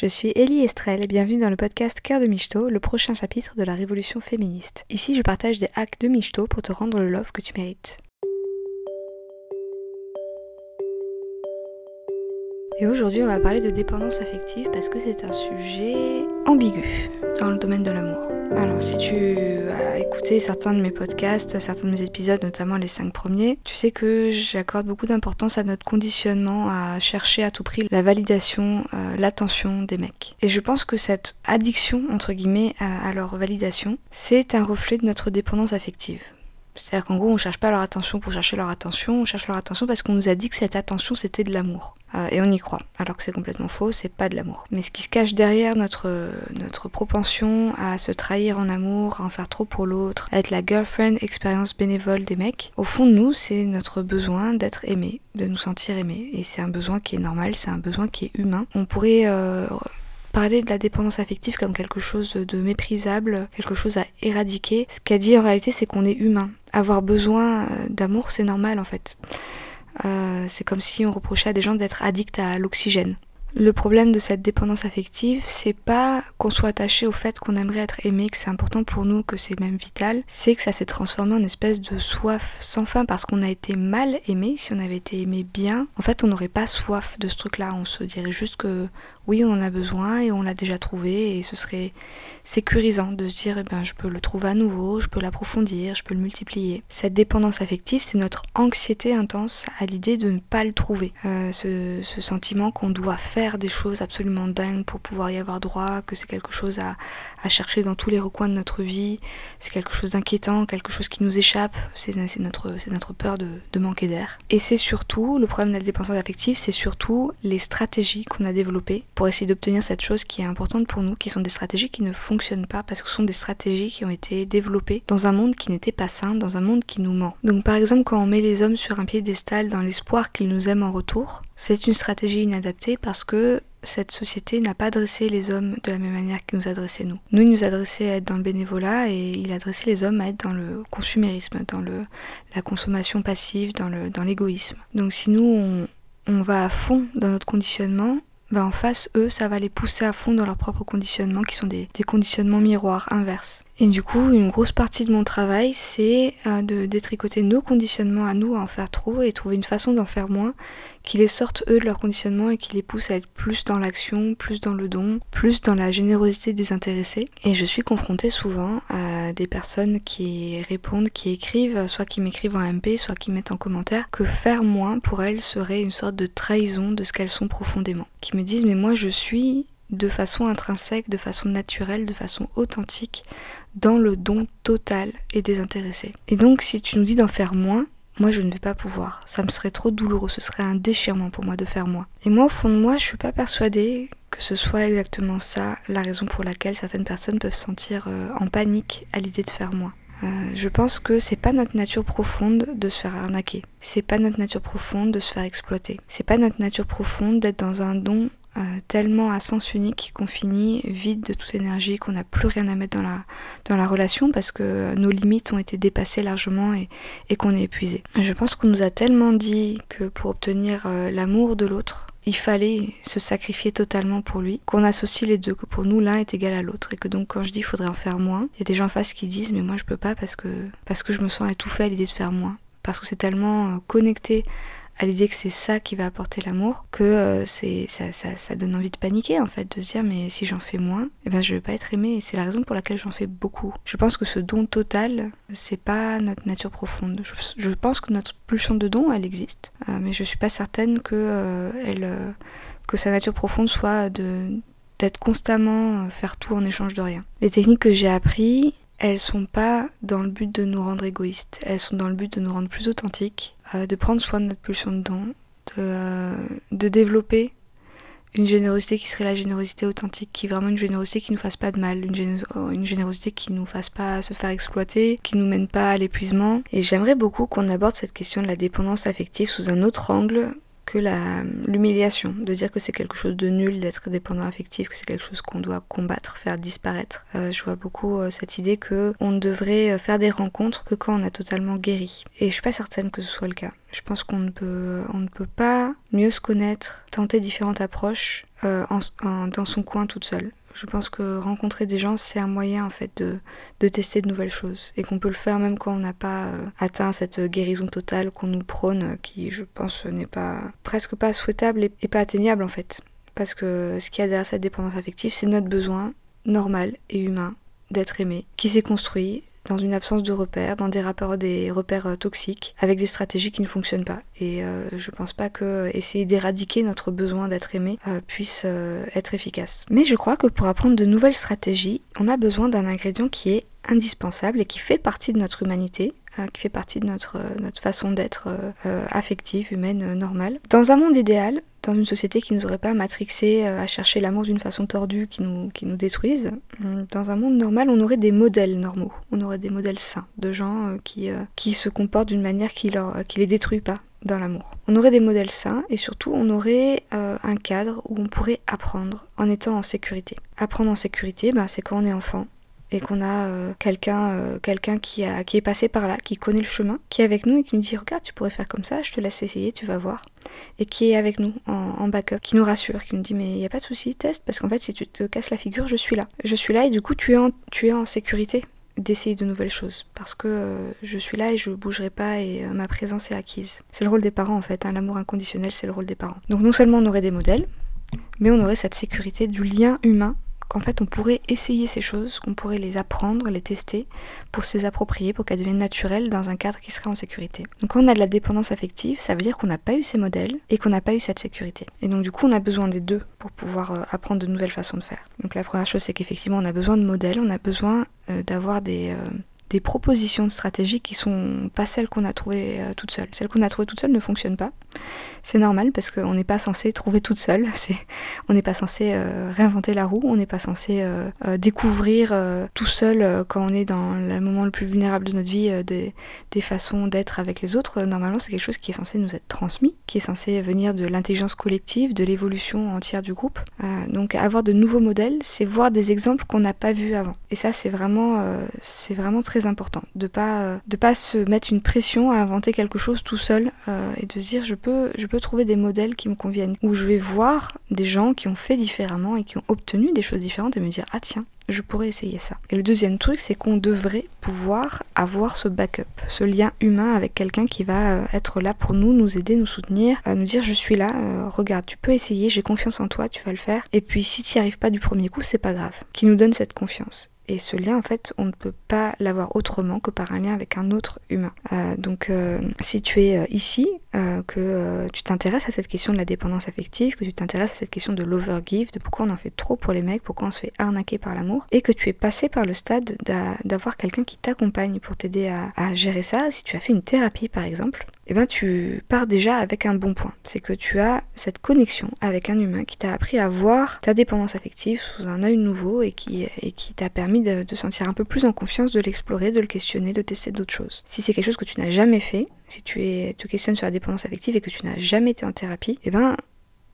Je suis Elie Estrelle et bienvenue dans le podcast Cœur de Michto, le prochain chapitre de la révolution féministe. Ici, je partage des hacks de Michto pour te rendre le love que tu mérites. Et aujourd'hui, on va parler de dépendance affective parce que c'est un sujet ambigu dans le domaine de l'amour. Alors, si tu as écouté certains de mes podcasts, certains de mes épisodes, notamment les cinq premiers, tu sais que j'accorde beaucoup d'importance à notre conditionnement à chercher à tout prix la validation, euh, l'attention des mecs. Et je pense que cette addiction, entre guillemets, à leur validation, c'est un reflet de notre dépendance affective. C'est-à-dire qu'en gros, on cherche pas leur attention pour chercher leur attention, on cherche leur attention parce qu'on nous a dit que cette attention c'était de l'amour. Euh, et on y croit, alors que c'est complètement faux, c'est pas de l'amour. Mais ce qui se cache derrière notre, notre propension à se trahir en amour, à en faire trop pour l'autre, à être la girlfriend expérience bénévole des mecs, au fond de nous, c'est notre besoin d'être aimé, de nous sentir aimé. Et c'est un besoin qui est normal, c'est un besoin qui est humain. On pourrait euh, parler de la dépendance affective comme quelque chose de méprisable, quelque chose à éradiquer. Ce qu'a dit en réalité, c'est qu'on est humain. Avoir besoin euh, d'amour, c'est normal en fait. Euh, c'est comme si on reprochait à des gens d'être addicts à l'oxygène. Le problème de cette dépendance affective, c'est pas qu'on soit attaché au fait qu'on aimerait être aimé, que c'est important pour nous, que c'est même vital, c'est que ça s'est transformé en espèce de soif sans fin parce qu'on a été mal aimé. Si on avait été aimé bien, en fait, on n'aurait pas soif de ce truc-là. On se dirait juste que oui, on en a besoin et on l'a déjà trouvé et ce serait sécurisant de se dire, eh ben, je peux le trouver à nouveau, je peux l'approfondir, je peux le multiplier. Cette dépendance affective, c'est notre anxiété intense à l'idée de ne pas le trouver. Euh, ce, sentiment qu'on doit faire des choses absolument dingues pour pouvoir y avoir droit, que c'est quelque chose à, chercher dans tous les recoins de notre vie, c'est quelque chose d'inquiétant, quelque chose qui nous échappe, c'est notre, notre peur de, de manquer d'air. Et c'est surtout, le problème de la dépendance affective, c'est surtout les stratégies qu'on a développées pour essayer d'obtenir cette chose qui est importante pour nous, qui sont des stratégies qui ne fonctionnent pas parce que ce sont des stratégies qui ont été développées dans un monde qui n'était pas sain, dans un monde qui nous ment. Donc par exemple quand on met les hommes sur un piédestal dans l'espoir qu'ils nous aiment en retour, c'est une stratégie inadaptée parce que cette société n'a pas dressé les hommes de la même manière qu'il nous adressait nous. Nous, il nous adressait à être dans le bénévolat et il adressait les hommes à être dans le consumérisme, dans le, la consommation passive, dans l'égoïsme. Dans Donc si nous, on, on va à fond dans notre conditionnement, ben en face, eux, ça va les pousser à fond dans leurs propres conditionnements qui sont des, des conditionnements miroirs, inverses. Et du coup, une grosse partie de mon travail, c'est euh, de détricoter nos conditionnements à nous, à en faire trop et trouver une façon d'en faire moins, qui les sortent eux de leur conditionnement et qui les pousse à être plus dans l'action, plus dans le don, plus dans la générosité désintéressée. Et je suis confrontée souvent à des personnes qui répondent, qui écrivent, soit qui m'écrivent en MP, soit qui mettent en commentaire, que faire moins pour elles serait une sorte de trahison de ce qu'elles sont profondément. Qui me disent mais moi je suis de façon intrinsèque, de façon naturelle, de façon authentique, dans le don total et désintéressé. Et donc si tu nous dis d'en faire moins, moi je ne vais pas pouvoir. Ça me serait trop douloureux, ce serait un déchirement pour moi de faire moins. Et moi au fond de moi, je suis pas persuadée que ce soit exactement ça la raison pour laquelle certaines personnes peuvent se sentir euh, en panique à l'idée de faire moins. Euh, je pense que c'est pas notre nature profonde de se faire arnaquer. C'est pas notre nature profonde de se faire exploiter. C'est pas notre nature profonde d'être dans un don euh, tellement à sens unique qu'on finit vide de toute énergie, qu'on n'a plus rien à mettre dans la, dans la relation parce que nos limites ont été dépassées largement et, et qu'on est épuisé. Je pense qu'on nous a tellement dit que pour obtenir euh, l'amour de l'autre, il fallait se sacrifier totalement pour lui, qu'on associe les deux, que pour nous l'un est égal à l'autre et que donc quand je dis il faudrait en faire moins, il y a des gens en face qui disent mais moi je peux pas parce que parce que je me sens étouffée à l'idée de faire moins parce que c'est tellement euh, connecté à l'idée que c'est ça qui va apporter l'amour, que euh, c'est ça, ça, ça, donne envie de paniquer en fait, de se dire mais si j'en fais moins, eh ben je vais pas être aimée. Et c'est la raison pour laquelle j'en fais beaucoup. Je pense que ce don total, c'est pas notre nature profonde. Je, pense que notre pulsion de don, elle existe, euh, mais je suis pas certaine que euh, elle, que sa nature profonde soit de d'être constamment faire tout en échange de rien. Les techniques que j'ai appris, elles sont pas dans le but de nous rendre égoïstes, elles sont dans le but de nous rendre plus authentiques, euh, de prendre soin de notre pulsion de euh, de développer une générosité qui serait la générosité authentique, qui est vraiment une générosité qui nous fasse pas de mal, une, géné une générosité qui nous fasse pas se faire exploiter, qui nous mène pas à l'épuisement. Et j'aimerais beaucoup qu'on aborde cette question de la dépendance affective sous un autre angle que l'humiliation, de dire que c'est quelque chose de nul d'être dépendant affectif, que c'est quelque chose qu'on doit combattre, faire disparaître. Euh, je vois beaucoup euh, cette idée que on ne devrait euh, faire des rencontres que quand on a totalement guéri. Et je suis pas certaine que ce soit le cas. Je pense qu'on ne peut, on ne peut pas mieux se connaître, tenter différentes approches dans son coin toute seule. Je pense que rencontrer des gens, c'est un moyen en fait de, tester de nouvelles choses et qu'on peut le faire même quand on n'a pas euh, atteint cette guérison totale qu'on nous prône, qui je pense n'est pas presque pas souhaitable et, et pas atteignable en fait. Parce que ce qu'il y a derrière cette dépendance affective, c'est notre besoin normal et humain d'être aimé, qui s'est construit dans une absence de repères, dans des, rapports, des repères euh, toxiques, avec des stratégies qui ne fonctionnent pas. Et euh, je pense pas que essayer d'éradiquer notre besoin d'être aimé euh, puisse être efficace. Mais je crois que pour apprendre de nouvelles stratégies, on a besoin d'un ingrédient qui est indispensable et qui fait partie de notre humanité, qui fait partie de notre, notre façon d'être affective, humaine, normale. Dans un monde idéal, dans une société qui ne nous aurait pas matrixé euh, à chercher l'amour d'une façon tordue qui nous, qui nous détruise, hum, dans un monde normal, on aurait des modèles normaux, on aurait des modèles sains, de gens euh, qui, euh, qui se comportent d'une manière qui, leur, qui les détruit pas dans l'amour. On aurait des modèles sains et surtout on aurait un cadre où on pourrait apprendre en étant en sécurité. Apprendre en sécurité, bah, c'est quand on est enfant, et qu'on a euh, quelqu'un euh, quelqu'un qui, a, qui est passé par là, qui connaît le chemin, qui est avec nous et qui nous dit regarde tu pourrais faire comme ça, je te laisse essayer, tu vas voir. Et qui est avec nous en, backup, qui nous rassure, qui nous dit mais il n'y a pas de souci, teste, parce qu'en fait si tu te casses la figure, je suis là. Je suis là et du coup tu es en, tu es en sécurité d'essayer de nouvelles choses parce que euh, je suis là et je bougerai pas et ma présence est acquise. C'est le rôle des parents en fait, hein. l'amour inconditionnel c'est le rôle des parents. Donc non seulement on aurait des modèles, mais on aurait cette sécurité du lien humain qu'en fait on pourrait essayer ces choses, qu'on pourrait les apprendre, les tester, pour se les approprier, pour qu'elles deviennent naturelles dans un cadre qui serait en sécurité. Donc quand on a de la dépendance affective, ça veut dire qu'on n'a pas eu ces modèles et qu'on n'a pas eu cette sécurité. Et donc du coup on a besoin des deux pour pouvoir euh, apprendre de nouvelles façons de faire. Donc la première chose c'est qu'effectivement on a besoin de modèles, on a besoin euh, d'avoir des, euh, des propositions de stratégie qui sont pas celles qu'on a trouvées euh, toutes seules. Celles qu'on a trouvées toutes seules ne fonctionnent pas. C'est normal parce qu'on n'est pas censé trouver toute seule. on n'est pas censé euh, réinventer la roue. On n'est pas censé euh, découvrir tout seul quand on est dans le moment le plus vulnérable de notre vie des, des, façons d'être avec les autres. Normalement, c'est quelque chose qui est censé nous être transmis, qui est censé venir de l'intelligence collective, de l'évolution entière du groupe. donc, avoir de nouveaux modèles, c'est voir des exemples qu'on n'a pas vus avant. Et ça, c'est vraiment, c'est vraiment très important. De pas, euh, de pas se mettre une pression à inventer quelque chose tout seul euh, et de se dire je peux, je peux trouver des modèles qui me conviennent. Où je vais voir des gens qui ont fait différemment et qui ont obtenu des choses différentes et me dire ah tiens, je pourrais essayer ça. Et le deuxième truc, c'est qu'on devrait pouvoir avoir ce backup, ce lien humain avec quelqu'un qui va euh, être là pour nous, nous aider, nous soutenir, nous dire je suis là, regarde, tu peux essayer, j'ai confiance en toi, tu vas le faire. Et puis si tu n'y arrives pas du premier coup, c'est pas grave. Qui nous donne cette confiance. Et ce lien, en fait, on ne peut pas l'avoir autrement que par un lien avec un autre humain. Euh, donc, euh, si tu es euh, ici, que tu t'intéresses à cette question de la dépendance affective, que tu t'intéresses à cette question de l'overgive, de pourquoi on en fait trop pour les mecs, pourquoi on se fait arnaquer par l'amour, et que tu es passé par le stade d'avoir quelqu'un qui t'accompagne pour t'aider à, à gérer ça, si tu as fait une thérapie par exemple, eh ben tu pars déjà avec un bon point. C'est que tu as cette connexion avec un humain qui t'a appris à voir ta dépendance affective sous un œil nouveau et qui, et qui t'a permis de te sentir un peu plus en confiance, de l'explorer, de le questionner, de tester d'autres choses. Si c'est quelque chose que tu n'as jamais fait, si tu es, te questionnes sur la dépendance affective et que tu n'as jamais été en thérapie, eh ben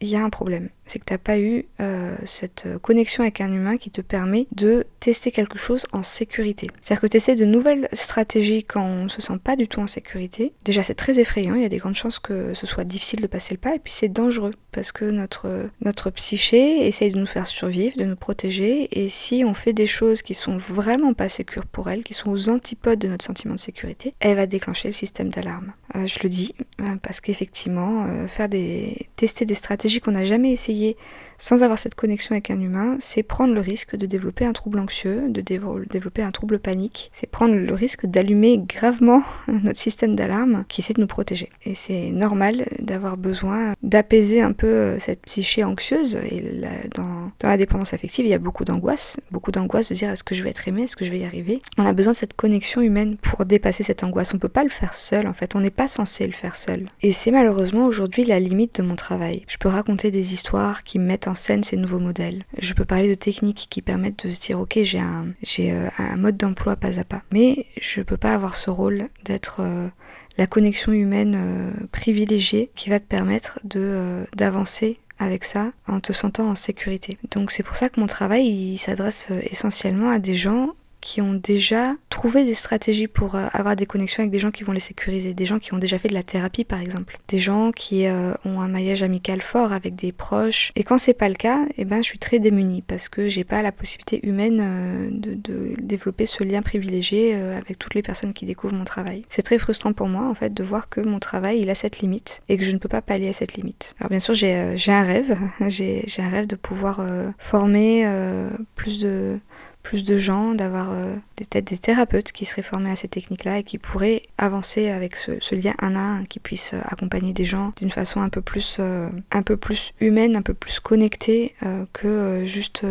il y a un problème. C'est que tu n'as pas eu euh, cette connexion avec un humain qui te permet de tester quelque chose en sécurité. C'est-à-dire que tu essaies de nouvelles stratégies quand on ne se sent pas du tout en sécurité. Déjà, c'est très effrayant, il y a des grandes chances que ce soit difficile de passer le pas, et puis c'est dangereux parce que notre, notre psyché essaye de nous faire survivre, de nous protéger, et si on fait des choses qui sont vraiment pas sécures pour elle, qui sont aux antipodes de notre sentiment de sécurité, elle va déclencher le système d'alarme. Euh, je le dis euh, parce qu'effectivement, faire des, tester des stratégies qu'on n'a jamais essayé sans avoir cette connexion avec un humain, c'est prendre le risque de développer un trouble anxieux, de développer un trouble panique. C'est prendre le risque d'allumer gravement notre système d'alarme qui essaie de nous protéger. Et c'est normal d'avoir besoin d'apaiser un peu euh, cette psyché anxieuse. Et dans, la dépendance affective, il y a beaucoup d'angoisse. Beaucoup d'angoisse de dire est-ce que je vais être aimé, est-ce que je vais y arriver? On a besoin de cette connexion humaine pour dépasser cette angoisse. On peut pas le faire seul en fait. On n'est pas censé le faire seul. Et c'est malheureusement aujourd'hui la limite de mon travail. Je peux raconter des histoires qui mettent en scène ces nouveaux modèles. Je peux parler de techniques qui permettent de se dire ok j'ai un, j'ai euh, un mode d'emploi pas à pas. Mais je peux pas avoir ce rôle d'être euh, la connexion humaine privilégiée qui va te permettre de d'avancer avec ça en te sentant en sécurité. Donc c'est pour ça que mon travail il s'adresse essentiellement à des gens qui ont déjà trouvé des stratégies pour euh, avoir des connexions avec des gens qui vont les sécuriser, des gens qui ont déjà fait de la thérapie par exemple, des gens qui euh, ont un maillage amical fort avec des proches. Et quand c'est pas le cas, eh ben je suis très démunie parce que j'ai pas la possibilité humaine euh, de, développer ce lien privilégié avec toutes les personnes qui découvrent mon travail. C'est très frustrant pour moi en fait de voir que mon travail il a cette limite et que je ne peux pas pallier à cette limite. Alors bien sûr j'ai un rêve, j'ai un rêve de pouvoir former plus de plus de gens, d'avoir euh, peut-être des thérapeutes qui seraient formés à ces techniques-là et qui pourraient avancer avec ce, lien un à un, qui puissent euh, accompagner des gens d'une façon un peu plus, euh, un peu plus humaine, un peu plus connectée que juste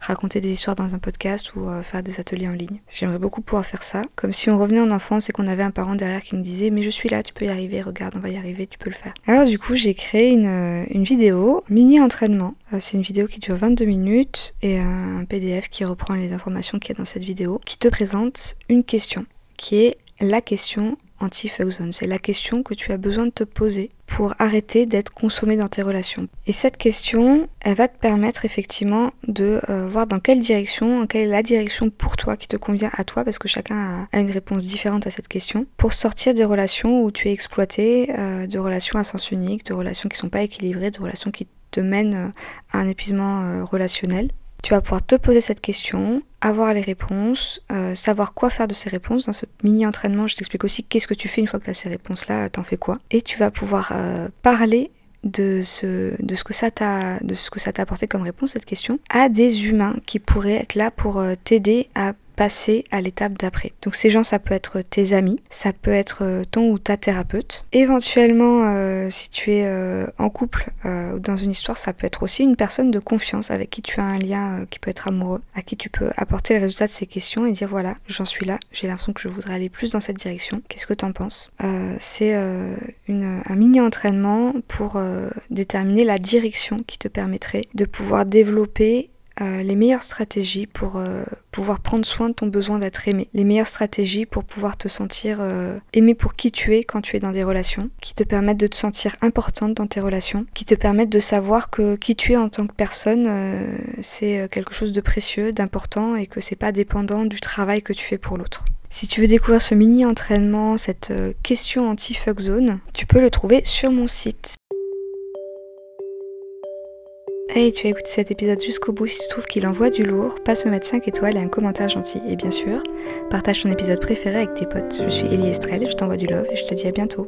raconter des histoires dans un podcast ou euh, faire des ateliers en ligne. J'aimerais beaucoup pouvoir faire ça, comme si on revenait en enfance et qu'on avait un parent derrière qui nous disait mais je suis là, tu peux y arriver, regarde, on va y arriver, tu peux le faire. Alors du coup j'ai créé une, euh, une vidéo, mini entraînement. Euh, c'est une vidéo qui dure 22 minutes et un PDF qui reprend les informations qu'il y a dans cette vidéo, qui te présente une question, qui est la question anti-fuck zone. C'est la question que tu as besoin de te poser pour arrêter d'être consommé dans tes relations. Et cette question, elle va te permettre effectivement de euh, voir dans quelle direction, quelle est la direction pour toi qui te convient à toi, parce que chacun a, une réponse différente à cette question, pour sortir des relations où tu es exploité, euh, de relations à sens unique, de relations qui sont pas équilibrées, de relations qui te mènent euh, à un épuisement relationnel. Tu vas pouvoir te poser cette question, avoir les réponses, euh, savoir quoi faire de ces réponses. Dans ce mini entraînement, je t'explique aussi qu'est-ce que tu fais une fois que tu as ces réponses-là, t'en fais quoi. Et tu vas pouvoir euh, parler de ce, que ça t'a de ce que ça t'a apporté comme réponse cette question à des humains qui pourraient être là pour euh, t'aider à passer à l'étape d'après. Donc ces gens, ça peut être tes amis, ça peut être euh, ton ou ta thérapeute. Éventuellement, euh, si tu es euh, en couple ou dans une histoire, ça peut être aussi une personne de confiance avec qui tu as un lien qui peut être amoureux, à qui tu peux apporter le résultat de ces questions et dire voilà, j'en suis là, j'ai l'impression que je voudrais aller plus dans cette direction. Qu'est-ce que t'en penses? C'est un mini entraînement pour déterminer la direction qui te permettrait de pouvoir développer euh, les meilleures stratégies pour euh, pouvoir prendre soin de ton besoin d'être aimé, les meilleures stratégies pour pouvoir te sentir euh, aimé pour qui tu es quand tu es dans des relations, qui te permettent de te sentir importante dans tes relations, qui te permettent de savoir que qui tu es en tant que personne, c'est quelque chose de précieux, d'important et que c'est pas dépendant du travail que tu fais pour l'autre. Si tu veux découvrir ce mini entraînement, cette question anti-fuck zone, tu peux le trouver sur mon site Hey, tu as écouté cet épisode jusqu'au bout. Si tu trouves qu'il envoie du lourd, passe me mettre 5 étoiles et un commentaire gentil. Et bien sûr, partage ton épisode préféré avec tes potes. Je suis Elie Estrelle, je t'envoie du love et je te dis à bientôt.